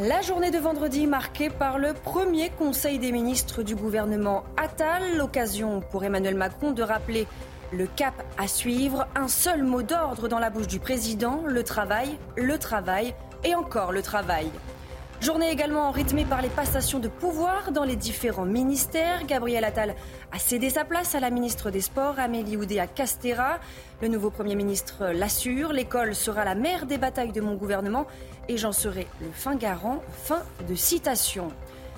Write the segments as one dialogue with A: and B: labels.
A: La journée de vendredi marquée par le premier Conseil des ministres du gouvernement Attal, l'occasion pour Emmanuel Macron de rappeler le cap à suivre, un seul mot d'ordre dans la bouche du président, le travail, le travail et encore le travail. Journée également rythmée par les passations de pouvoir dans les différents ministères. Gabriel Attal a cédé sa place à la ministre des Sports, Amélie Oudéa Castera. Le nouveau Premier ministre l'assure, l'école sera la mère des batailles de mon gouvernement et j'en serai le fin garant. Fin de citation.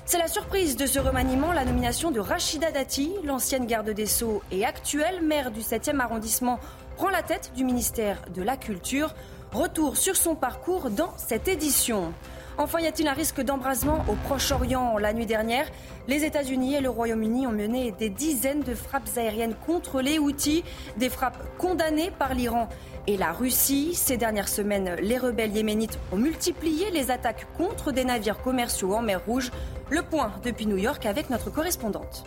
A: C'est la surprise de ce remaniement, la nomination de Rachida Dati, l'ancienne garde des Sceaux et actuelle maire du 7e arrondissement, prend la tête du ministère de la Culture. Retour sur son parcours dans cette édition. Enfin, y a-t-il un risque d'embrasement au Proche-Orient La nuit dernière, les États-Unis et le Royaume-Uni ont mené des dizaines de frappes aériennes contre les Houthis, des frappes condamnées par l'Iran et la Russie. Ces dernières semaines, les rebelles yéménites ont multiplié les attaques contre des navires commerciaux en mer Rouge. Le point depuis New York avec notre correspondante.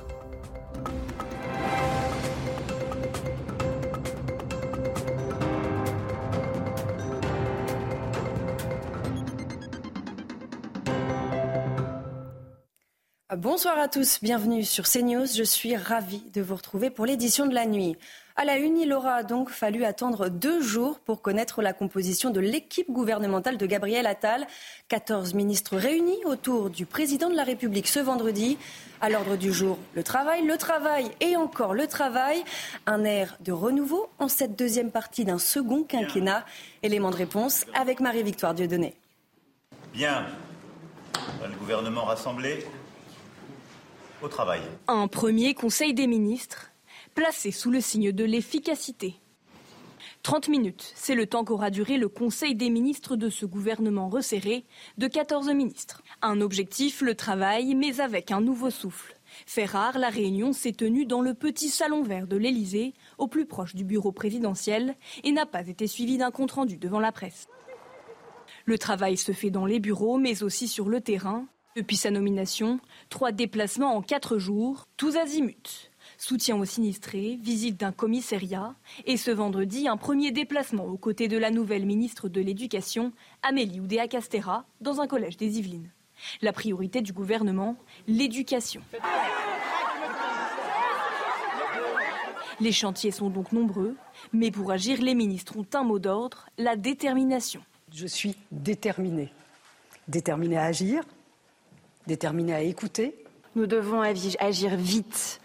A: Bonsoir à tous, bienvenue sur CNews. Je suis ravie de vous retrouver pour l'édition de la nuit. À la une, il aura donc fallu attendre deux jours pour connaître la composition de l'équipe gouvernementale de Gabriel Attal. 14 ministres réunis autour du président de la République ce vendredi. À l'ordre du jour, le travail, le travail et encore le travail. Un air de renouveau en cette deuxième partie d'un second quinquennat. Élément de réponse avec Marie-Victoire Dieudonné.
B: Bien. Le gouvernement rassemblé,
C: Un premier Conseil des ministres placé sous le signe de l'efficacité. 30 minutes, c'est le temps qu'aura duré le Conseil des ministres de ce gouvernement resserré de 14 ministres. Un objectif, le travail, mais avec un nouveau souffle. Fait rare, la réunion s'est tenue dans le petit salon vert de l'Élysée, au plus proche du bureau présidentiel, et n'a pas été suivie d'un compte-rendu devant la presse. Le travail se fait dans les bureaux, mais aussi sur le terrain. Depuis sa nomination, trois déplacements en quatre jours, tous azimuts. Soutien aux sinistrés, visite d'un commissariat et ce vendredi, un premier déplacement aux côtés de la nouvelle ministre de l'Éducation, Amélie Oudéa Castera, dans un collège des Yvelines. La priorité du gouvernement, l'éducation. Les chantiers sont donc nombreux, mais pour agir, les ministres ont un mot d'ordre, la détermination.
D: Je suis déterminée. Déterminée à agir, déterminée à écouter.
E: Nous devons agir vite,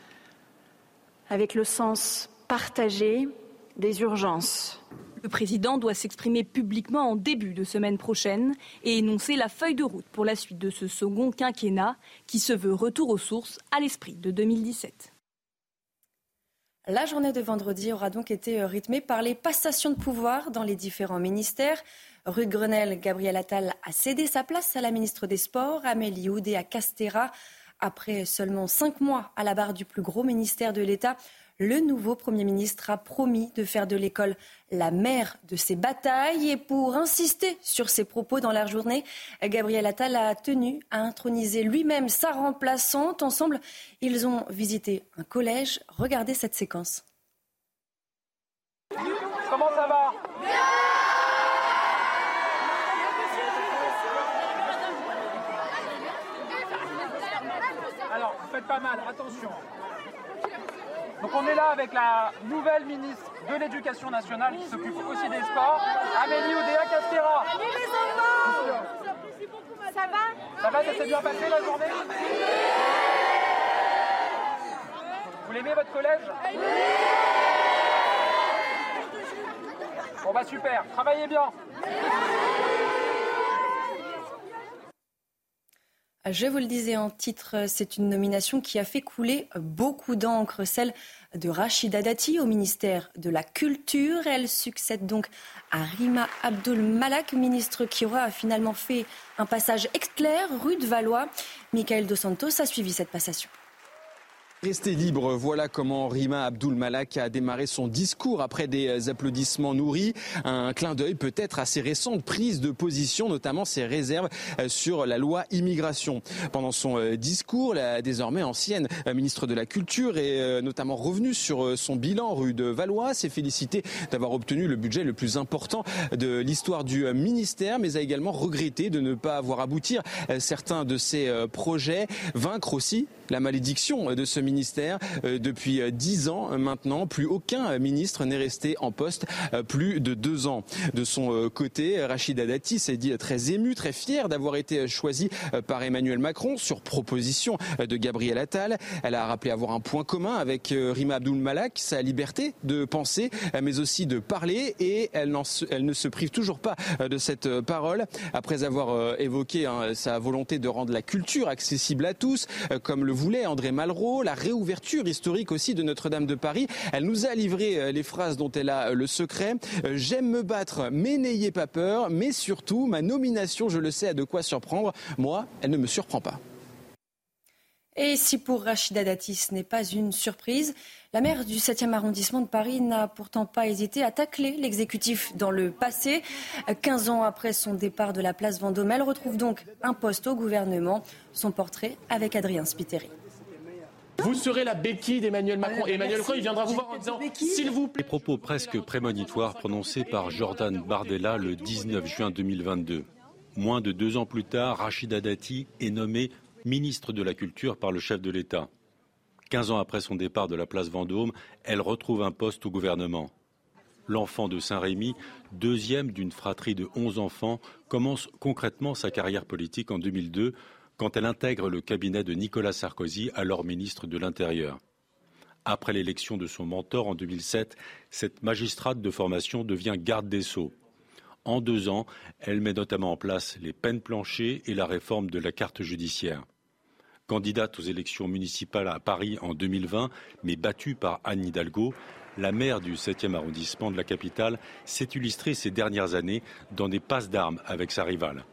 E: avec le sens partagé des urgences.
C: Le président doit s'exprimer publiquement en début de semaine prochaine et énoncer la feuille de route pour la suite de ce second quinquennat qui se veut retour aux sources à l'esprit de 2017.
A: La journée de vendredi aura donc été rythmée par les passations de pouvoir dans les différents ministères. Rue Grenelle, Gabriel Attal a cédé sa place à la ministre des Sports, Amélie Oudéa Castera. Après seulement cinq mois à la barre du plus gros ministère de l'État, le nouveau Premier ministre a promis de faire de l'école la mère de ses batailles. Et pour insister sur ses propos dans la journée, Gabriel Attal a tenu à introniser lui-même sa remplaçante. Ensemble, ils ont visité un collège. Regardez cette séquence.
F: Comment ça va? Pas mal, attention. Donc on est là avec la nouvelle ministre de l'Éducation nationale qui s'occupe aussi des sports, Amélie Oudéa Castera.
G: Ça va
F: Ça va, ça s'est bien passé la journée Vous l'aimez votre collège Bon bah super, travaillez bien.
A: Je vous le disais en titre, c'est une nomination qui a fait couler beaucoup d'encre, celle de Rachida Dati au ministère de la Culture. Elle succède donc à Rima Abdul Malak, ministre qui aura finalement fait un passage exclair rue de Valois. Michael Dos Santos a suivi cette passation.
G: Rester libre, voilà comment Rima Abdul Malak a démarré son discours après des applaudissements nourris. Un clin d'œil peut-être à ses récentes prises de position, notamment ses réserves euh, sur la loi immigration. Pendant son euh, discours, la désormais ancienne euh, ministre de la Culture est notamment revenue sur son bilan rue de Valois, s'est félicité d'avoir obtenu le budget le plus important de l'histoire du ministère, mais a également regretté de ne pas avoir abouti certains de ses projets, vaincre aussi la malédiction de ce ministère. Euh, depuis euh, dix ans euh, maintenant, plus aucun ministre n'est resté en poste plus de deux ans. De son côté, Rachida Dati s'est dit très ému, très fier d'avoir été choisi par Emmanuel Macron sur proposition de Gabriel Attal. Elle a rappelé avoir un point commun avec Rima Abdul Malak, sa liberté de penser, mais aussi de parler, et elle, elle ne se prive toujours pas de cette parole après avoir évoqué hein, sa volonté de rendre la culture accessible à tous, comme le voulait André Malraux, la réouverture historique aussi de Notre-Dame de Paris. Elle nous a livré euh, les phrases dont elle a euh, le secret. Euh, j'aime me battre, mais n'ayez pas peur. Mais surtout, ma nomination, je le sais, a de quoi surprendre. Moi, elle ne me surprend pas.
A: Et si pour Rachida Dati ce n'est pas une surprise, la maire du 7e arrondissement de Paris n'a pourtant pas hésité à tacler l'exécutif dans le passé. 15 ans après son départ de la place Vendôme, elle retrouve donc un poste au gouvernement. Son portrait avec Adrien Spiteri.
H: Vous serez la béquille d'Emmanuel Macron. Et Emmanuel Macron, il viendra vous voir en disant S'il vous plaît.
I: Les propos presque prémonitoires prononcés par Jordan Bardella le 19 juin 2022. Moins de deux ans plus tard, Rachida Dati est nommée ministre de la Culture par le chef de l'État. Quinze ans après son départ de la place Vendôme, elle retrouve un poste au gouvernement. L'enfant de Saint-Rémy, deuxième d'une fratrie de onze enfants, commence concrètement sa carrière politique en 2002 quand elle intègre le cabinet de Nicolas Sarkozy, alors ministre de l'Intérieur. Après l'élection de son mentor en 2007, cette magistrate de formation devient garde des sceaux. En deux ans, elle met notamment en place les peines planchées et la réforme de la carte judiciaire. Candidate aux élections municipales à Paris en 2020, mais battue par Anne Hidalgo, la maire du 7e arrondissement de la capitale s'est illustrée ces dernières années dans des passes d'armes avec sa rivale.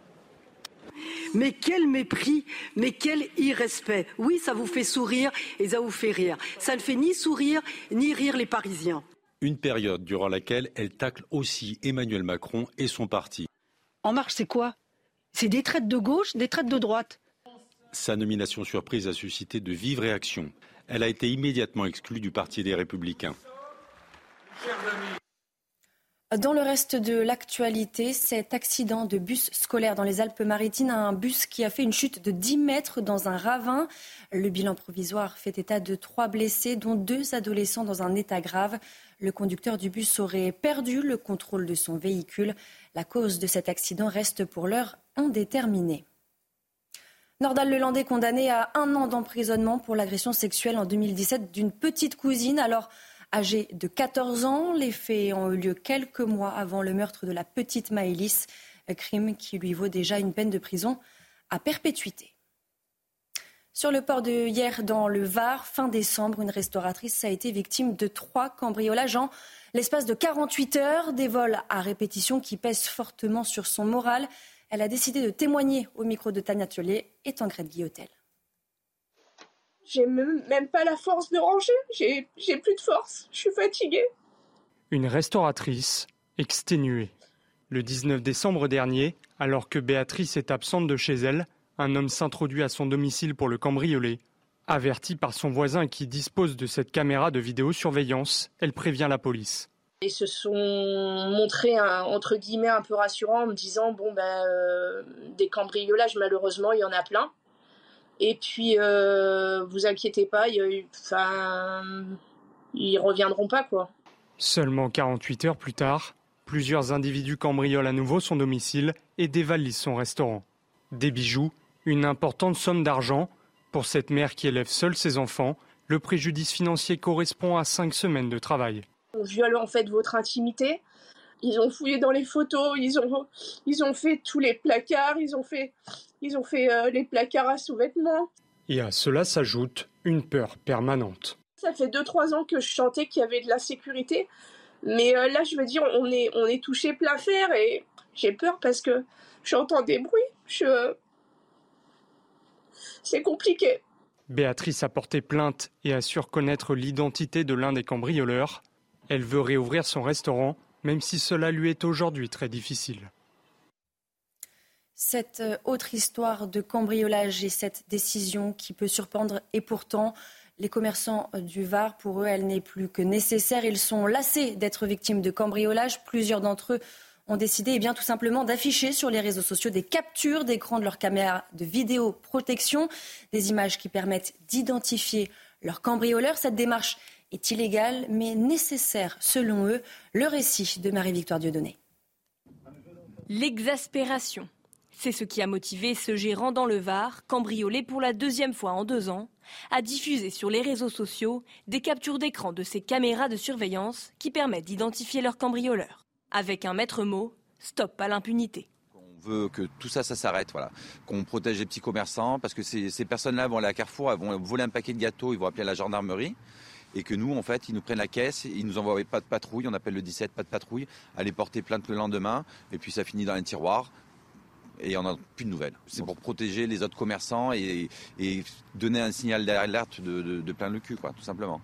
D: Mais quel mépris, mais quel irrespect. Oui, ça vous fait sourire et ça vous fait rire. Ça ne fait ni sourire ni rire les Parisiens.
I: Une période durant laquelle elle tacle aussi Emmanuel Macron et son parti.
D: En marche, c'est quoi? C'est des traites de gauche, des traites de droite.
I: Sa nomination surprise a suscité de vives réactions. Elle a été immédiatement exclue du Parti des Républicains.
A: Dans le reste de l'actualité, cet accident de bus scolaire dans les Alpes-Maritimes, un bus qui a fait une chute de 10 mètres dans un ravin. Le bilan provisoire fait état de trois blessés, dont deux adolescents dans un état grave. Le conducteur du bus aurait perdu le contrôle de son véhicule. La cause de cet accident reste pour l'heure indéterminée. Nordal Lelandais condamné à un an d'emprisonnement pour l'agression sexuelle en 2017 d'une petite cousine. Alors, Âgé de 14 ans, les faits ont eu lieu quelques mois avant le meurtre de la petite Maëlys, crime qui lui vaut déjà une peine de prison à perpétuité. Sur le port de hier dans le Var, fin décembre, une restauratrice a été victime de trois cambriolages en l'espace de 48 heures, des vols à répétition qui pèsent fortement sur son moral. Elle a décidé de témoigner au micro de Tania Tollet et Tancred Guillotel.
J: J'ai même pas la force de ranger. J'ai plus de force. Je suis fatiguée.
K: Une restauratrice exténuée. Le 19 décembre dernier, alors que Béatrice est absente de chez elle, un homme s'introduit à son domicile pour le cambrioler. Avertie par son voisin qui dispose de cette caméra de vidéosurveillance, elle prévient la police.
J: Ils se sont montrés entre guillemets un peu rassurants en me disant bon ben euh, des cambriolages malheureusement il y en a plein et puis, euh, vous inquiétez pas, il enfin, ils reviendront pas, quoi.
K: Seulement 48 heures plus tard, plusieurs individus cambriolent à nouveau son domicile et dévalisent son restaurant. Des bijoux, une importante somme d'argent. Pour cette mère qui élève seule ses enfants, le préjudice financier correspond à cinq semaines de travail.
J: On viole en fait votre intimité. ils ont fouillé dans les photos, ils ont, ils ont fait tous les placards, ils ont fait, ils ont fait euh, les placards à sous-vêtements.
K: Et à cela s'ajoute une peur permanente.
J: Ça fait 2-3 ans que je chantais qu'il y avait de la sécurité. Mais euh, là, je veux dire, on est, on est touché plein fer et j'ai peur parce que j'entends des bruits. Je... C'est compliqué.
K: Béatrice a porté plainte et assure connaître l'identité de l'un des cambrioleurs. Elle veut réouvrir son restaurant, même si cela lui est aujourd'hui très difficile.
A: Cette euh, autre histoire de cambriolage et cette décision qui peut surprendre et pourtant les commerçants euh, du Var, pour eux, elle n'est plus que nécessaire. Ils sont lassés d'être victimes de cambriolage. Plusieurs d'entre eux ont décidé eh bien, tout simplement d'afficher sur les réseaux sociaux des captures d'écran de leurs caméras de vidéoprotection, des images qui permettent d'identifier leurs cambrioleurs. Cette démarche est illégale mais nécessaire selon eux. Le récit de Marie-Victoire Dieudonné.
C: L'exaspération. C'est ce qui a motivé ce gérant dans le Var, cambriolé pour la deuxième fois en deux ans, à diffuser sur les réseaux sociaux des captures d'écran de ces caméras de surveillance qui permettent d'identifier leurs cambrioleurs. Avec un maître mot, stop à l'impunité
L: On veut que tout ça, ça s'arrête, voilà. Qu'on protège les petits commerçants, parce que ces, ces personnes-là vont aller à Carrefour, elles vont voler un paquet de gâteaux, ils vont appeler la gendarmerie. Et que nous, en fait, ils nous prennent la caisse, ils nous envoient pas de patrouille, on appelle le 17, pas de patrouille, aller porter plainte le lendemain, et puis ça finit dans un tiroir et on n'a plus de nouvelles. C'est pour protéger les autres commerçants et, donner un signal d'alerte de, de, de, plein le cul, quoi, tout simplement.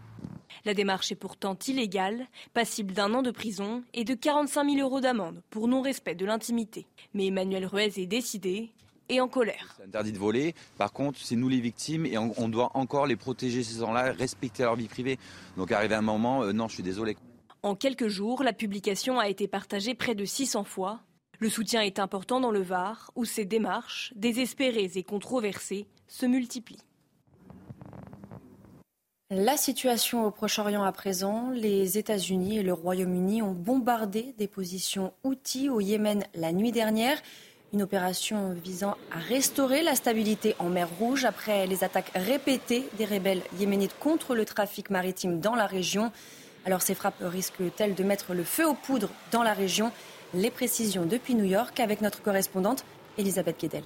C: La démarche est pourtant illégale, passible d'un an de prison et de 45 000 euros d'amende pour non-respect de l'intimité. Mais Emmanuel Ruez est décidé et en colère.
L: C'est interdit de voler. Par contre, c'est nous les victimes et on, on, doit encore les protéger ces gens-là, respecter leur vie privée. Donc arrivé un moment, euh, non, je suis désolé.
C: En quelques jours, la publication a été partagée près de 600 fois. Le soutien est important dans le Var, où ces démarches, désespérées et controversées, se multiplient.
A: La situation au Proche-Orient à présent, les États-Unis et le Royaume-Uni ont bombardé des positions outils au Yémen la nuit dernière. Une opération visant à restaurer la stabilité en mer Rouge après les attaques répétées des rebelles yéménites contre le trafic maritime dans la région. Alors ces frappes risquent-elles de mettre le feu aux poudres dans la région? Les précisions depuis New York avec notre correspondante Elisabeth Guedel.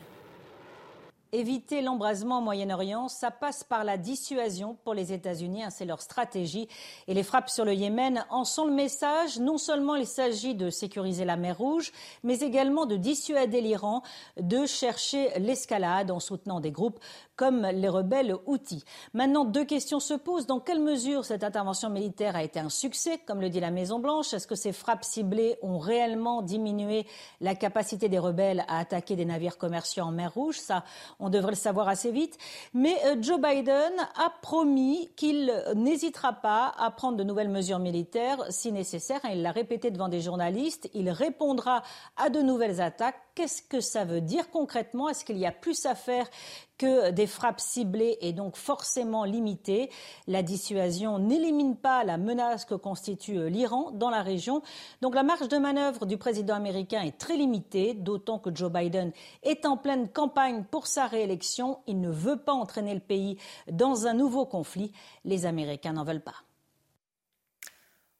M: Éviter l'embrasement au Moyen-Orient, ça passe par la dissuasion pour les États-Unis, hein, c'est leur stratégie. Et les frappes sur le Yémen en sont le message. Non seulement il s'agit de sécuriser la mer Rouge, mais également de dissuader l'Iran de chercher l'escalade en soutenant des groupes comme les rebelles Houthis. Maintenant, deux questions se posent. Dans quelle mesure cette intervention militaire a été un succès, comme le dit la Maison-Blanche Est-ce que ces frappes ciblées ont réellement diminué la capacité des rebelles à attaquer des navires commerciaux en mer Rouge? Ça, on devrait le savoir assez vite. Mais euh, Joe Biden a promis qu'il n'hésitera pas à prendre de nouvelles mesures militaires si nécessaire. Il l'a répété devant des journalistes. Il répondra à de nouvelles attaques. Qu'est-ce que ça veut dire concrètement? Est-ce qu'il y a plus à faire que des frappes ciblées et donc forcément limitées? La dissuasion n'élimine pas la menace que constitue l'Iran dans la région. Donc la marge de manœuvre du président américain est très limitée, d'autant que Joe Biden est en pleine campagne pour sa réélection. Il ne veut pas entraîner le pays dans un nouveau conflit. Les Américains n'en veulent pas.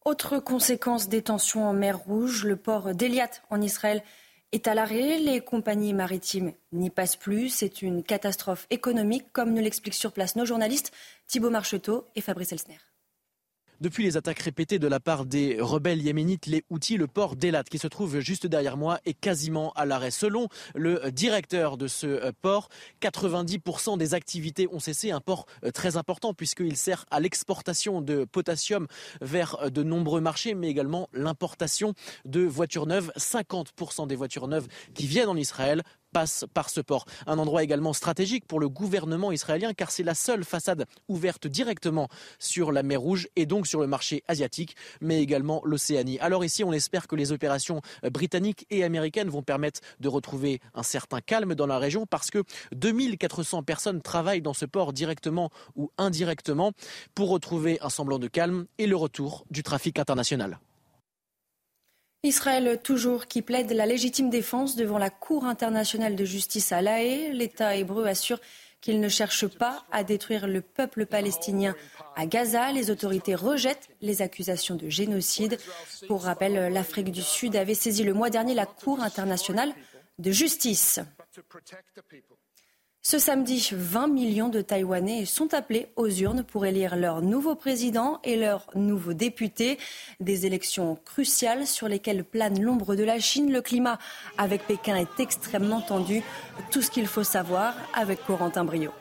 A: Autre conséquence des tensions en mer Rouge, le port d'Eliat en Israël est à l'arrêt. Les compagnies maritimes n'y passent plus. C'est une catastrophe économique, comme nous l'expliquent sur place nos journalistes Thibault Marcheteau et Fabrice Elsner.
N: Depuis les attaques répétées de la part des rebelles yéménites, les outils, le port d'Elat, qui se trouve juste derrière moi, est quasiment à l'arrêt. Selon le directeur de ce port, 90% des activités ont cessé. Un port très important puisqu'il sert à l'exportation de potassium vers de nombreux marchés, mais également l'importation de voitures neuves. 50% des voitures neuves qui viennent en Israël passe par ce port. Un endroit également stratégique pour le gouvernement israélien car c'est la seule façade ouverte directement sur la mer Rouge et donc sur le marché asiatique, mais également l'Océanie. Alors ici, on espère que les opérations britanniques et américaines vont permettre de retrouver un certain calme dans la région parce que 2400 personnes travaillent dans ce port directement ou indirectement pour retrouver un semblant de calme et le retour du trafic international.
A: Israël toujours qui plaide la légitime défense devant la Cour internationale de justice à La Haye. L'État hébreu assure qu'il ne cherche pas à détruire le peuple palestinien à Gaza. Les autorités rejettent les accusations de génocide. Pour rappel, l'Afrique du Sud avait saisi le mois dernier la Cour internationale de justice. Ce samedi, 20 millions de Taïwanais sont appelés aux urnes pour élire leur nouveau président et leur nouveau député. Des élections cruciales sur lesquelles plane l'ombre de la Chine. Le climat avec Pékin est extrêmement tendu. Tout ce qu'il faut savoir avec Corentin Brio.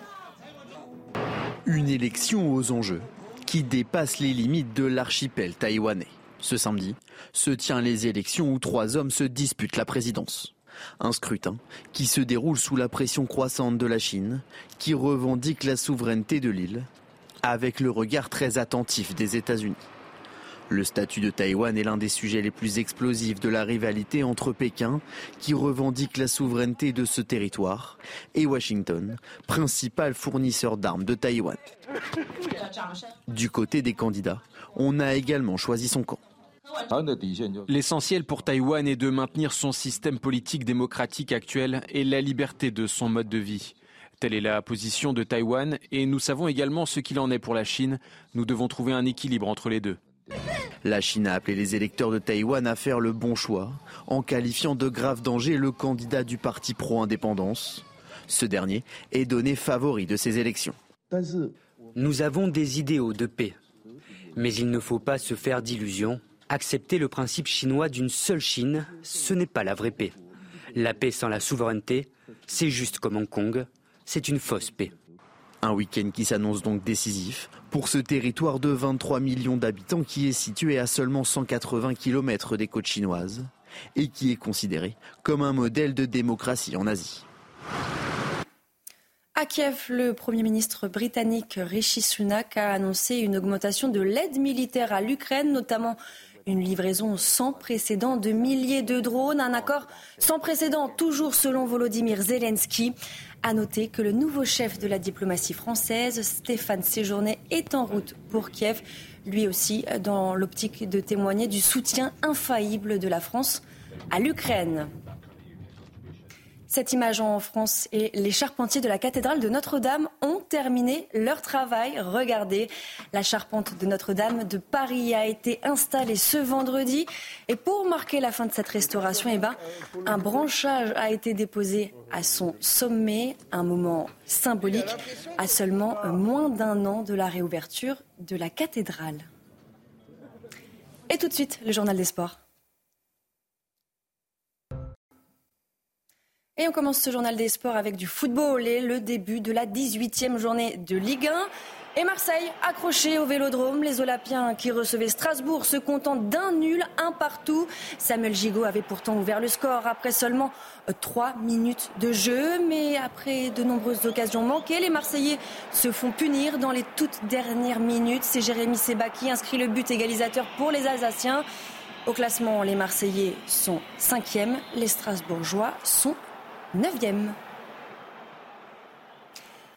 O: Une élection aux enjeux qui dépasse les limites de l'archipel taïwanais. Ce samedi se tient les élections où trois hommes se disputent la présidence. Un scrutin qui se déroule sous la pression croissante de la Chine, qui revendique la souveraineté de l'île, avec le regard très attentif des États-Unis. Le statut de Taïwan est l'un des sujets les plus explosifs de la rivalité entre Pékin, qui revendique la souveraineté de ce territoire, et Washington, principal fournisseur d'armes de Taïwan. Du côté des candidats, on a également choisi son camp.
G: L'essentiel pour Taïwan est de maintenir son système politique démocratique actuel et la liberté de son mode de vie. Telle est la position de Taïwan et nous savons également ce qu'il en est pour la Chine. Nous devons trouver un équilibre entre les deux.
O: La Chine a appelé les électeurs de Taïwan à faire le bon choix en qualifiant de grave danger le candidat du parti pro-indépendance. Ce dernier est donné favori de ces élections.
P: Nous avons des idéaux de paix, mais il ne faut pas se faire d'illusions. Accepter le principe chinois d'une seule Chine, ce n'est pas la vraie paix. La paix sans la souveraineté, c'est juste comme Hong Kong, c'est une fausse paix.
O: Un week-end qui s'annonce donc décisif pour ce territoire de 23 millions d'habitants qui est situé à seulement 180 km des côtes chinoises et qui est considéré comme un modèle de démocratie en Asie.
A: À Kiev, le Premier ministre britannique Rishi Sunak a annoncé une augmentation de l'aide militaire à l'Ukraine, notamment une livraison sans précédent de milliers de drones, un accord sans précédent toujours selon Volodymyr Zelensky. À noter que le nouveau chef de la diplomatie française, Stéphane Séjourné, est en route pour Kiev, lui aussi dans l'optique de témoigner du soutien infaillible de la France à l'Ukraine. Cette image en France et les charpentiers de la cathédrale de Notre-Dame ont terminé leur travail. Regardez, la charpente de Notre-Dame de Paris a été installée ce vendredi. Et pour marquer la fin de cette restauration, eh ben, un branchage a été déposé à son sommet. Un moment symbolique à seulement moins d'un an de la réouverture de la cathédrale. Et tout de suite, le journal des sports. Et on commence ce journal des sports avec du football et le début de la 18e journée de Ligue 1. Et Marseille, accroché au vélodrome, les Olympiens qui recevaient Strasbourg se contentent d'un nul, un partout. Samuel Gigot avait pourtant ouvert le score après seulement trois minutes de jeu, mais après de nombreuses occasions manquées, les Marseillais se font punir dans les toutes dernières minutes. C'est Jérémy Seba qui inscrit le but égalisateur pour les Alsaciens. Au classement, les Marseillais sont cinquièmes, les Strasbourgeois sont 9e.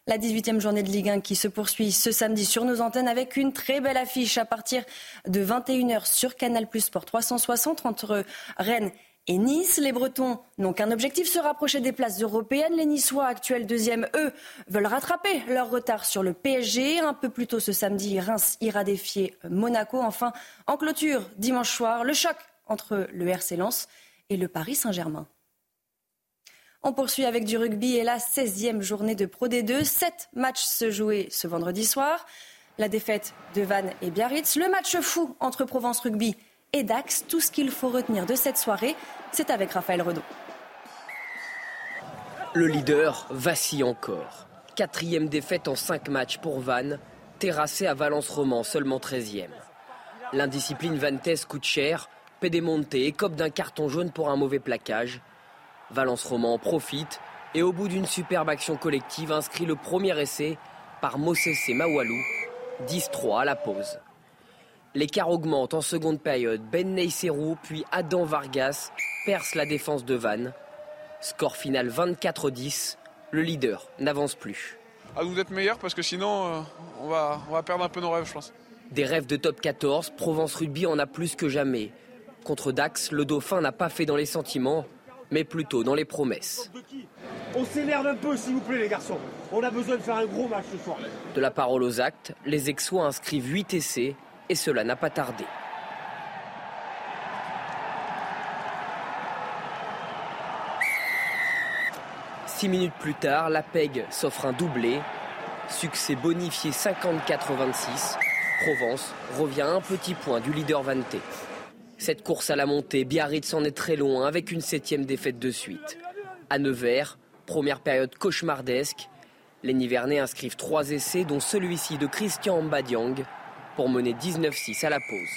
A: La 18e journée de Ligue 1 qui se poursuit ce samedi sur nos antennes avec une très belle affiche à partir de 21h sur Canal Plus Sport 360 entre Rennes et Nice. Les Bretons n'ont qu'un objectif, se rapprocher des places européennes. Les Niçois, actuels deuxième, eux, veulent rattraper leur retard sur le PSG. Un peu plus tôt ce samedi, Reims ira défier Monaco. Enfin, en clôture, dimanche soir, le choc entre le RC Lens et le Paris Saint-Germain. On poursuit avec du rugby et la 16e journée de Pro D2. Sept matchs se jouaient ce vendredi soir. La défaite de Vannes et Biarritz. Le match fou entre Provence Rugby et Dax. Tout ce qu'il faut retenir de cette soirée, c'est avec Raphaël Redon.
Q: Le leader vacille encore. Quatrième défaite en cinq matchs pour Vannes, terrassé à Valence-Roman, seulement 13e. L'indiscipline Vantes coûte cher. Pédémonte écope d'un carton jaune pour un mauvais plaquage. Valence Roman profite et au bout d'une superbe action collective inscrit le premier essai par Mosese Mawalou, 10-3 à la pause. L'écart augmente en seconde période. Ben Neyserou puis Adam Vargas perce la défense de Vannes. Score final 24-10. Le leader n'avance plus.
R: À nous d'être meilleurs parce que sinon euh, on, va, on va perdre un peu nos rêves je pense.
Q: Des rêves de top 14, Provence Rugby en a plus que jamais. Contre Dax, le Dauphin n'a pas fait dans les sentiments mais plutôt dans les promesses.
S: On s'énerve un peu, s'il vous plaît, les garçons. On a besoin de faire un gros match ce soir.
Q: De la parole aux actes, les Aixois inscrivent 8 essais et cela n'a pas tardé. Six minutes plus tard, la PEG s'offre un doublé. Succès bonifié 54-26. Provence revient à un petit point du leader Vanté. Cette course à la montée, Biarritz en est très loin avec une septième défaite de suite. À Nevers, première période cauchemardesque, les Nivernais inscrivent trois essais, dont celui-ci de Christian Mbadiang, pour mener 19-6 à la pause.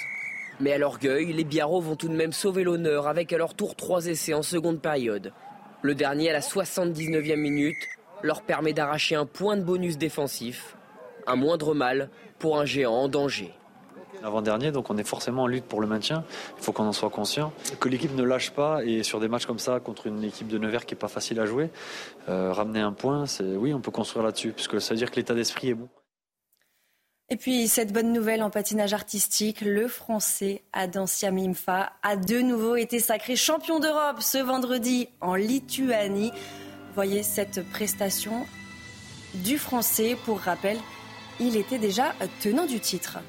Q: Mais à l'orgueil, les Biarros vont tout de même sauver l'honneur avec à leur tour trois essais en seconde période. Le dernier à la 79e minute leur permet d'arracher un point de bonus défensif, un moindre mal pour un géant en danger.
T: Avant-dernier, donc on est forcément en lutte pour le maintien. Il faut qu'on en soit conscient. Que l'équipe ne lâche pas et sur des matchs comme ça, contre une équipe de Nevers qui n'est pas facile à jouer, euh, ramener un point, c'est oui, on peut construire là-dessus, puisque ça veut dire que l'état d'esprit est bon.
A: Et puis cette bonne nouvelle en patinage artistique, le Français Adam Siamimfa a de nouveau été sacré champion d'Europe ce vendredi en Lituanie. Voyez cette prestation du Français. Pour rappel, il était déjà tenant du titre.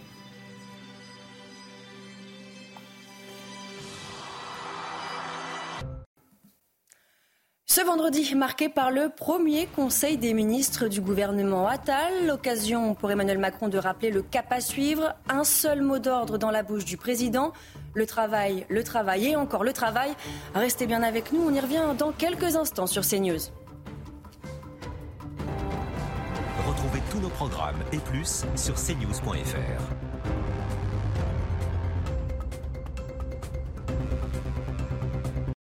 A: Ce vendredi, marqué par le premier Conseil des ministres du gouvernement Attal, l'occasion pour Emmanuel Macron de rappeler le cap à suivre, un seul mot d'ordre dans la bouche du président, le travail, le travail et encore le travail. Restez bien avec nous, on y revient dans quelques instants sur CNews.
U: Retrouvez tous nos programmes et plus sur cnews.fr.